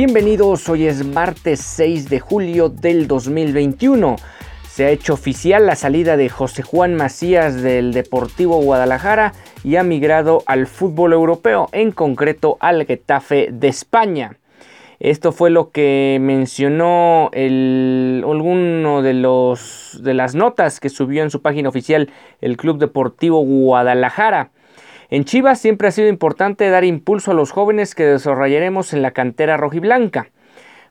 Bienvenidos, hoy es martes 6 de julio del 2021. Se ha hecho oficial la salida de José Juan Macías del Deportivo Guadalajara y ha migrado al fútbol europeo, en concreto al Getafe de España. Esto fue lo que mencionó el, alguno de, los, de las notas que subió en su página oficial el Club Deportivo Guadalajara. En Chivas siempre ha sido importante dar impulso a los jóvenes que desarrollaremos en la cantera rojiblanca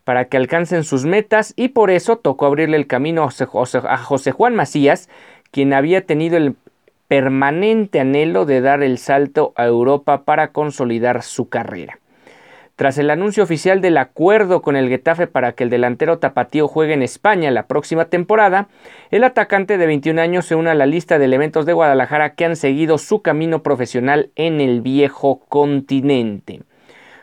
para que alcancen sus metas y por eso tocó abrirle el camino a José Juan Macías, quien había tenido el permanente anhelo de dar el salto a Europa para consolidar su carrera. Tras el anuncio oficial del acuerdo con el Getafe para que el delantero tapatío juegue en España la próxima temporada, el atacante de 21 años se une a la lista de elementos de Guadalajara que han seguido su camino profesional en el viejo continente.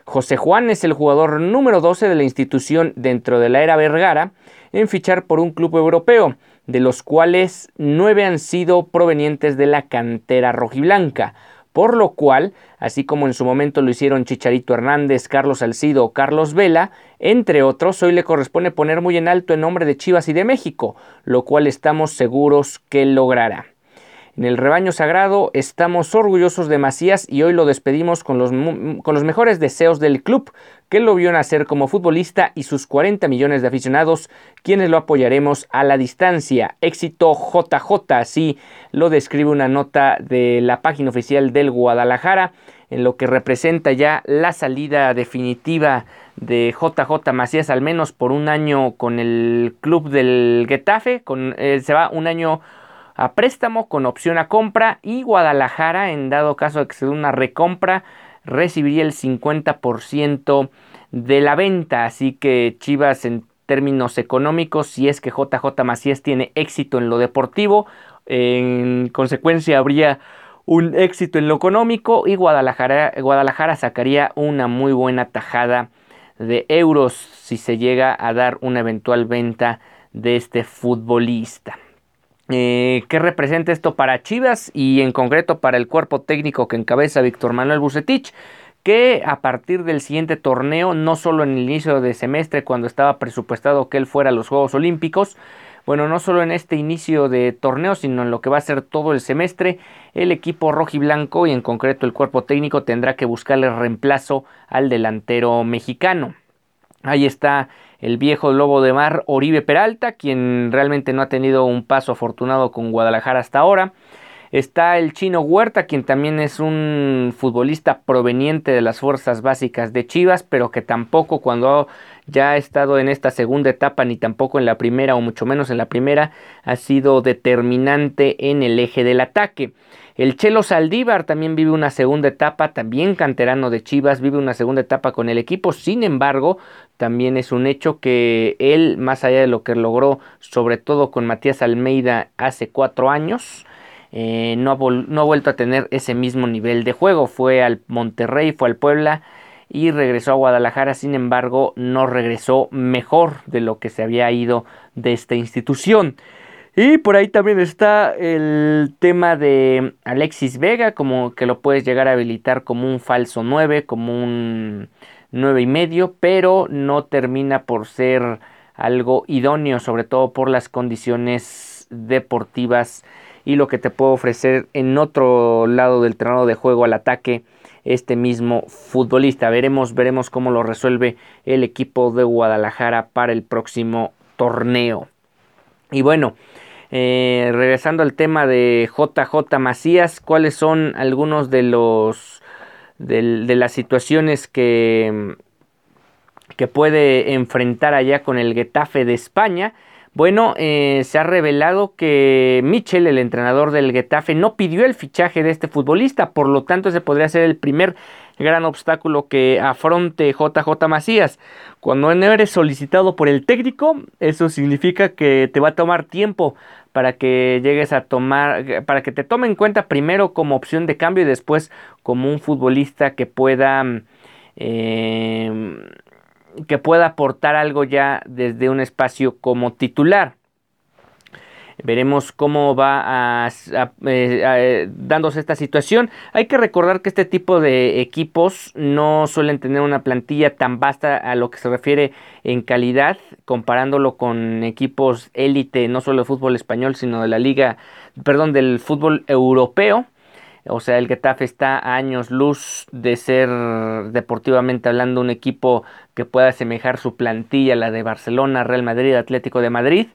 José Juan es el jugador número 12 de la institución dentro de la era Vergara en fichar por un club europeo, de los cuales nueve han sido provenientes de la cantera rojiblanca, por lo cual, así como en su momento lo hicieron Chicharito Hernández, Carlos Salcido o Carlos Vela, entre otros, hoy le corresponde poner muy en alto el nombre de Chivas y de México, lo cual estamos seguros que logrará. En el rebaño sagrado estamos orgullosos de Macías y hoy lo despedimos con los, con los mejores deseos del club, que lo vio nacer como futbolista y sus 40 millones de aficionados, quienes lo apoyaremos a la distancia. Éxito JJ, así lo describe una nota de la página oficial del Guadalajara, en lo que representa ya la salida definitiva de JJ Macías, al menos por un año con el club del Getafe, con, eh, se va un año a préstamo con opción a compra y Guadalajara, en dado caso de que se dé una recompra, recibiría el 50% de la venta. Así que Chivas en términos económicos, si es que JJ Macías tiene éxito en lo deportivo, en consecuencia habría un éxito en lo económico y Guadalajara, Guadalajara sacaría una muy buena tajada de euros si se llega a dar una eventual venta de este futbolista. Eh, ¿Qué representa esto para Chivas y en concreto para el cuerpo técnico que encabeza Víctor Manuel Bucetich? Que a partir del siguiente torneo, no solo en el inicio de semestre, cuando estaba presupuestado que él fuera a los Juegos Olímpicos, bueno, no solo en este inicio de torneo, sino en lo que va a ser todo el semestre, el equipo rojiblanco y en concreto el cuerpo técnico tendrá que buscarle reemplazo al delantero mexicano. Ahí está el viejo lobo de mar Oribe Peralta, quien realmente no ha tenido un paso afortunado con Guadalajara hasta ahora. Está el chino Huerta, quien también es un futbolista proveniente de las fuerzas básicas de Chivas, pero que tampoco cuando ya ha estado en esta segunda etapa, ni tampoco en la primera, o mucho menos en la primera, ha sido determinante en el eje del ataque. El Chelo Saldívar también vive una segunda etapa, también canterano de Chivas, vive una segunda etapa con el equipo. Sin embargo, también es un hecho que él, más allá de lo que logró, sobre todo con Matías Almeida hace cuatro años, eh, no, ha no, ha vuelto a tener ese mismo nivel de juego. Fue al Monterrey, fue al Puebla y regresó a Guadalajara. Sin embargo, no regresó mejor de lo que se había ido de esta institución. Y por ahí también está el tema de Alexis Vega, como que lo puedes llegar a habilitar como un falso 9, como un 9 y medio, pero no termina por ser algo idóneo, sobre todo por las condiciones deportivas y lo que te puedo ofrecer en otro lado del terreno de juego al ataque este mismo futbolista. Veremos, veremos cómo lo resuelve el equipo de Guadalajara para el próximo torneo. Y bueno, Eh, regresando al tema de JJ Macías, ¿cuáles son algunos de los de, las situaciones que, que puede enfrentar allá con el Getafe de España? Bueno, eh, se ha revelado que Michel, el entrenador del Getafe, no pidió el fichaje de este futbolista, por lo tanto ese podría ser el primer gran obstáculo que afronte JJ Macías. Cuando no eres solicitado por el técnico, eso significa que te va a tomar tiempo para que llegues a tomar, para que te tome en cuenta primero como opción de cambio y después como un futbolista que pueda eh, que pueda aportar algo ya desde un espacio como titular. Veremos cómo va a, eh, eh, dándose esta situación. Hay que recordar que este tipo de equipos no suelen tener una plantilla tan vasta a lo que se refiere en calidad, comparándolo con equipos élite, no solo de fútbol español, sino de la liga, perdón, del fútbol europeo. O sea, el Getafe está a años luz de ser deportivamente hablando un equipo que pueda asemejar su plantilla a la de Barcelona, Real Madrid, Atlético de Madrid.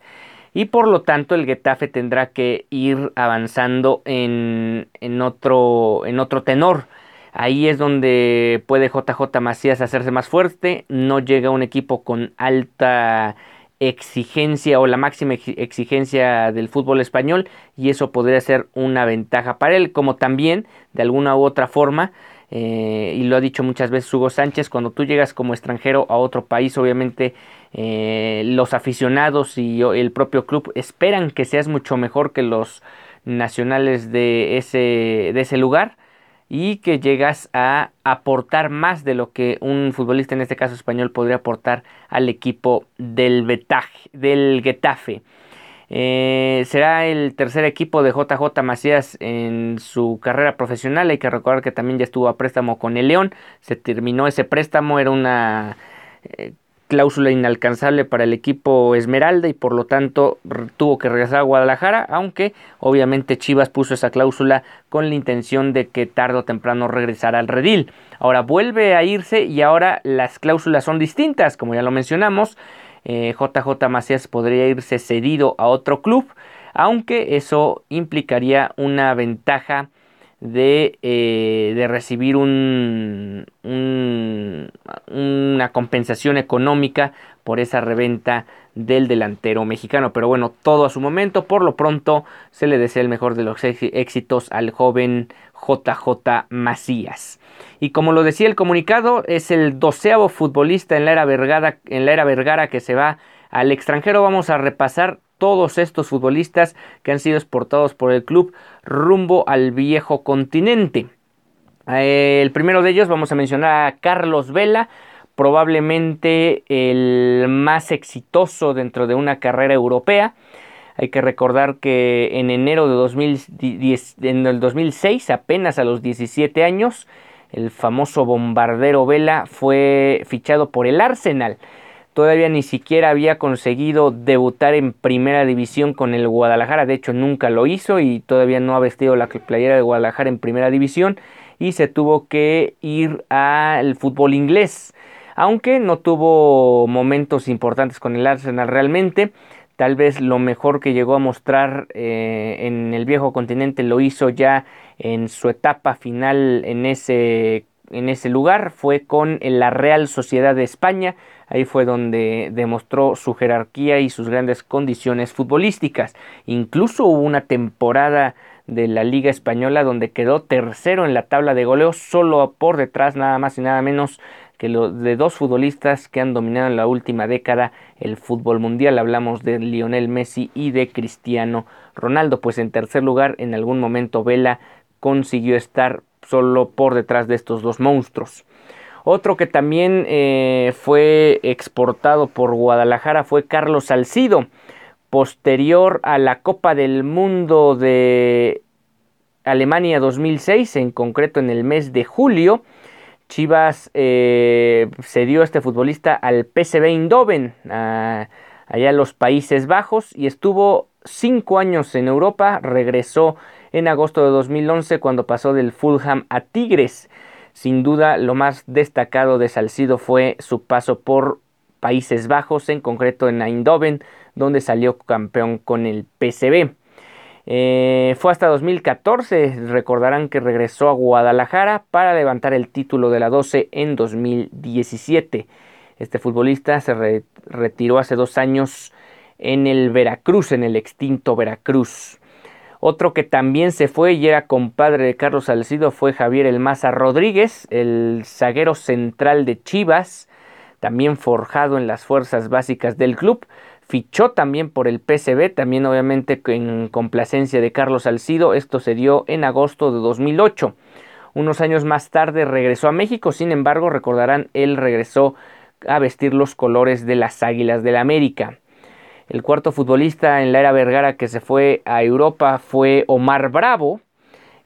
Y por lo tanto el Getafe tendrá que ir avanzando en, en, otro, en otro tenor. Ahí es donde puede JJ Macías hacerse más fuerte. No llega un equipo con alta exigencia o la máxima exigencia del fútbol español y eso podría ser una ventaja para él, como también de alguna u otra forma, eh, y lo ha dicho muchas veces Hugo Sánchez, cuando tú llegas como extranjero a otro país, obviamente eh, los aficionados y el propio club esperan que seas mucho mejor que los nacionales de ese, de ese lugar y que llegas a aportar más de lo que un futbolista, en este caso español, podría aportar al equipo del, del Getafe. Eh, será el tercer equipo de JJ Macías en su carrera profesional. Hay que recordar que también ya estuvo a préstamo con el León. Se terminó ese préstamo, era una eh, cláusula inalcanzable para el equipo Esmeralda y por lo tanto tuvo que regresar a Guadalajara, aunque obviamente Chivas puso esa cláusula con la intención de que tarde o temprano regresara al redil. Ahora vuelve a irse y ahora las cláusulas son distintas, como ya lo mencionamos. JJ eh, Macías podría irse cedido a otro club, aunque eso implicaría una ventaja de, eh, recibir un, una compensación económica por esa reventa del delantero mexicano. Pero bueno, todo a su momento. Por lo pronto se le desea el mejor de los éxitos al joven JJ Macías. Y como lo decía el comunicado, es el doceavo futbolista en la era Vergara, en la era Vergara que se va al extranjero. Vamos a repasar todos estos futbolistas que han sido exportados por el club rumbo al viejo continente. Eh, el primero de ellos vamos a mencionar a Carlos Vela, probablemente el más exitoso dentro de una carrera europea. Hay que recordar que en enero de 2010, en el 2006, apenas a los 17 años, el famoso bombardero Vela fue fichado por el Arsenal todavía ni siquiera había conseguido debutar en primera división con el Guadalajara, de hecho nunca lo hizo y todavía no ha vestido la playera de Guadalajara en primera división y se tuvo que ir al fútbol inglés, aunque no tuvo momentos importantes con el Arsenal realmente. Tal vez lo mejor que llegó a mostrar eh, en el viejo continente lo hizo ya en su etapa final en ese, en ese lugar. Fue con la Real Sociedad de España, Ahí fue donde demostró su jerarquía y sus grandes condiciones futbolísticas. Incluso hubo una temporada de la Liga Española donde quedó tercero en la tabla de goleo, solo por detrás nada más y nada menos que de dos futbolistas que han dominado en la última década el fútbol mundial. Hablamos de Lionel Messi y de Cristiano Ronaldo. Pues en tercer lugar, en algún momento Vela consiguió estar solo por detrás de estos dos monstruos. Otro que también eh, fue exportado por Guadalajara fue Carlos Salcido. Posterior a la Copa del Mundo de Alemania 2006, en concreto en el mes de julio, Chivas eh, cedió a este futbolista al PSV Eindhoven, allá en los Países Bajos, y estuvo cinco años en Europa. Regresó en agosto de 2011 cuando pasó del Fulham a Tigres. Sin duda, lo más destacado de Salcido fue su paso por Países Bajos, en concreto en Eindhoven, donde salió campeón con el PCB. Eh, fue hasta 2014, recordarán que regresó a Guadalajara para levantar el título de la 12 en 2017. Este futbolista se retiró hace dos años en el Veracruz, en el extinto Veracruz. Otro que también se fue y era compadre de Carlos Salcido fue Javier El Maza Rodríguez, el zaguero central de Chivas, también forjado en las fuerzas básicas del club. Fichó también por el PCB, también obviamente en complacencia de Carlos Salcido. Esto se dio en agosto de 2008. Unos años más tarde regresó a México, sin embargo, recordarán, él regresó a vestir los colores de las Águilas del la América. El cuarto futbolista en la era Vergara que se fue a Europa fue Omar Bravo.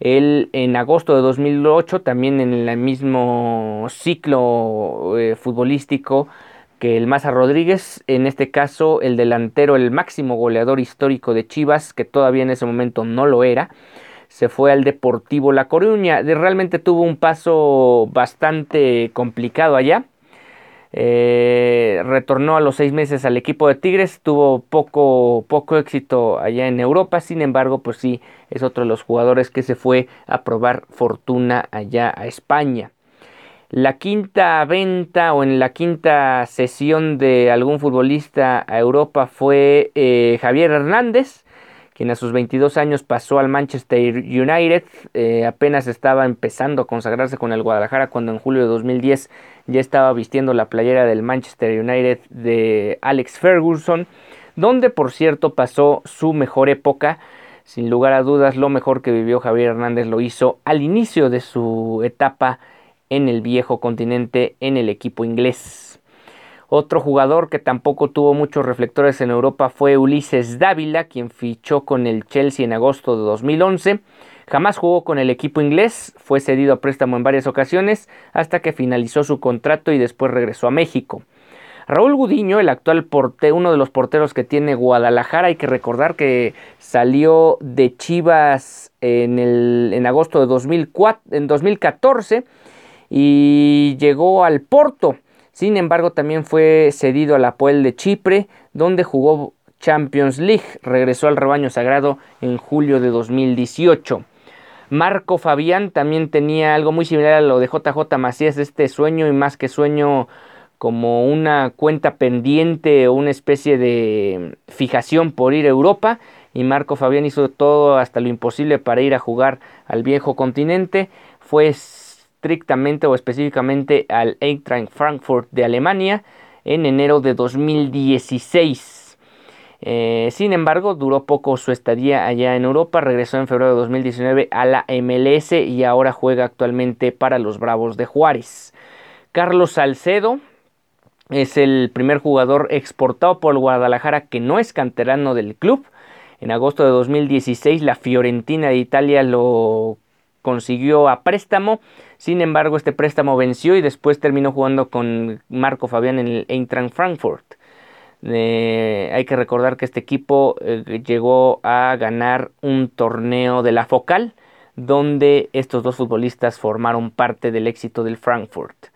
Él en agosto de 2008, también en el mismo ciclo eh, futbolístico que el Maza Rodríguez, en este caso el delantero, el máximo goleador histórico de Chivas, que todavía en ese momento no lo era, se fue al Deportivo La Coruña. realmente tuvo un paso bastante complicado allá eh, retornó a los seis meses al equipo de Tigres, tuvo poco, poco éxito allá en Europa, sin embargo, pues sí, es otro de los jugadores que se fue a probar fortuna allá a España. La quinta venta o en la quinta sesión de algún futbolista a Europa fue eh, Javier Hernández, quien a sus 22 años pasó al Manchester United, eh, apenas estaba empezando a consagrarse con el Guadalajara cuando en julio de 2010 ya estaba vistiendo la playera del Manchester United de Alex Ferguson, donde por cierto pasó su mejor época. Sin lugar a dudas, lo mejor que vivió Javier Hernández lo hizo al inicio de su etapa en el viejo continente en el equipo inglés. Otro jugador que tampoco tuvo muchos reflectores en Europa fue Ulises Dávila, quien fichó con el Chelsea en agosto de 2011. Jamás jugó con el equipo inglés, fue cedido a préstamo en varias ocasiones hasta que finalizó su contrato y después regresó a México. Raúl Gudiño, el actual portero, uno de los porteros que tiene Guadalajara, hay que recordar que salió de Chivas en, el, en agosto de 2004, en 2014 y llegó al Porto. Sin embargo, también fue cedido al Apoel de Chipre, donde jugó Champions League. Regresó al rebaño sagrado en julio de 2018. Marco Fabián también tenía algo muy similar a lo de JJ Macías, este sueño y más que sueño como una cuenta pendiente o una especie de fijación por ir a Europa y Marco Fabián hizo todo hasta lo imposible para ir a jugar al viejo continente. Fue estrictamente o específicamente al Eintracht Frankfurt de Alemania en enero de 2016. Eh, sin embargo, duró poco su estadía allá en Europa, regresó en febrero de 2019 a la MLS y ahora juega actualmente para los Bravos de Juárez. Carlos Salcedo es el primer jugador exportado por Guadalajara que no es canterano del club. En agosto de 2016 la Fiorentina de Italia lo consiguió a préstamo. Sin embargo, este préstamo venció y después terminó jugando con Marco Fabián en el Eintracht Frankfurt. Eh, hay que recordar que este equipo eh, llegó a ganar un torneo de la Focal, donde estos dos futbolistas formaron parte del éxito del Frankfurt.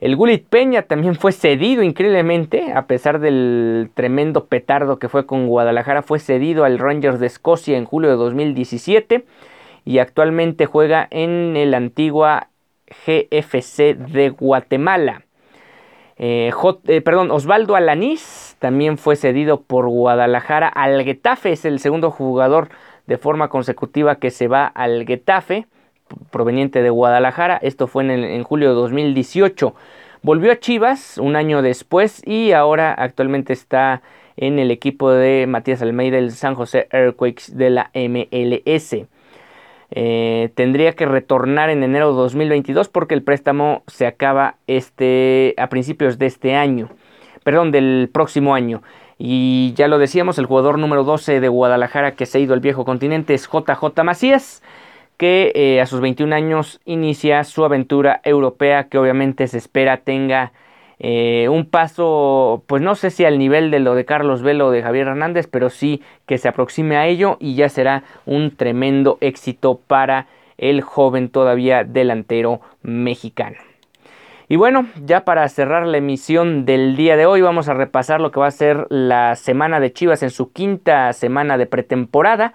El Gulit Peña también fue cedido increíblemente, a pesar del tremendo petardo que fue con Guadalajara, fue cedido al Rangers de Escocia en julio de 2017 y actualmente juega en el antigua GFC de Guatemala. Eh, eh, perdón, Osvaldo Alanís también fue cedido por Guadalajara al Getafe, es el segundo jugador de forma consecutiva que se va al Getafe, proveniente de Guadalajara, esto fue en, julio de 2018. Volvió a Chivas un año después y ahora actualmente está en el equipo de Matías Almeida, el San José Earthquakes de la MLS. Eh, tendría que retornar en enero de 2022 porque el préstamo se acaba este, a principios de este año, perdón, del próximo año. Y ya lo decíamos, el jugador número 12 de Guadalajara que se ha ido al viejo continente es JJ Macías, que eh, a sus 21 años inicia su aventura europea que obviamente se espera tenga eh, un paso, pues no sé si al nivel de lo de Carlos Velo o de Javier Hernández, pero sí que se aproxime a ello y ya será un tremendo éxito para el joven todavía delantero mexicano. Y bueno, ya para cerrar la emisión del día de hoy vamos a repasar lo que va a ser la semana de Chivas en su quinta semana de pretemporada.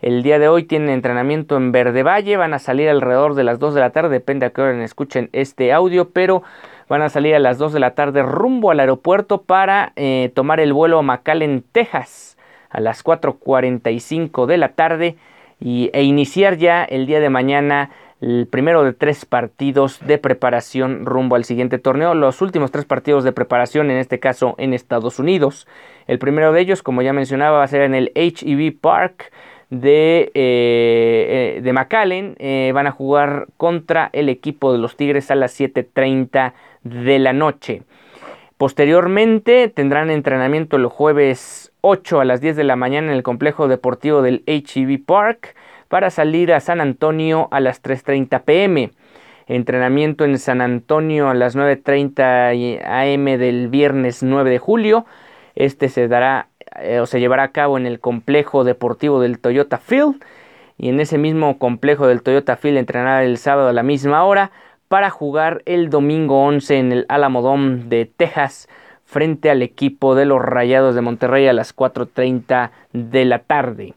El día de hoy tienen entrenamiento en Verde Valle, van a salir alrededor de las 2 de la tarde, depende a qué hora escuchen este audio, pero van a salir a las 2 de la tarde rumbo al aeropuerto para eh, tomar el vuelo a McAllen, Texas, a las 4.45 de la tarde y, e iniciar ya el día de mañana el primero de tres partidos de preparación rumbo al siguiente torneo, los últimos tres partidos de preparación, en este caso en Estados Unidos. El primero de ellos, como ya mencionaba, va a ser en el HEB Park de, eh, eh, de McAllen. Eh, van a jugar contra el equipo de los Tigres a las 7.30 de la noche. Posteriormente tendrán entrenamiento el jueves 8 a las 10 de la mañana en el complejo deportivo del HEB Park para salir a San Antonio a las 3.30 pm. Entrenamiento en San Antonio a las 9.30 am del viernes 9 de julio. Este se dará eh, o se llevará a cabo en el complejo deportivo del Toyota Field. Y en ese mismo complejo del Toyota Field entrenará el sábado a la misma hora para jugar el domingo 11 en el Alamodome de Texas frente al equipo de los Rayados de Monterrey a las 4.30 de la tarde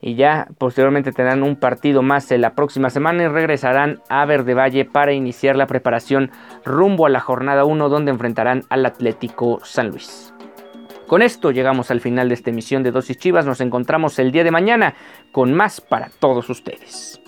y ya posteriormente tendrán un partido más en la próxima semana y regresarán a Verde Valle para iniciar la preparación rumbo a la jornada 1 donde enfrentarán al Atlético San Luis. Con esto llegamos al final de esta emisión de Dosis Chivas, nos encontramos el día de mañana con más para todos ustedes.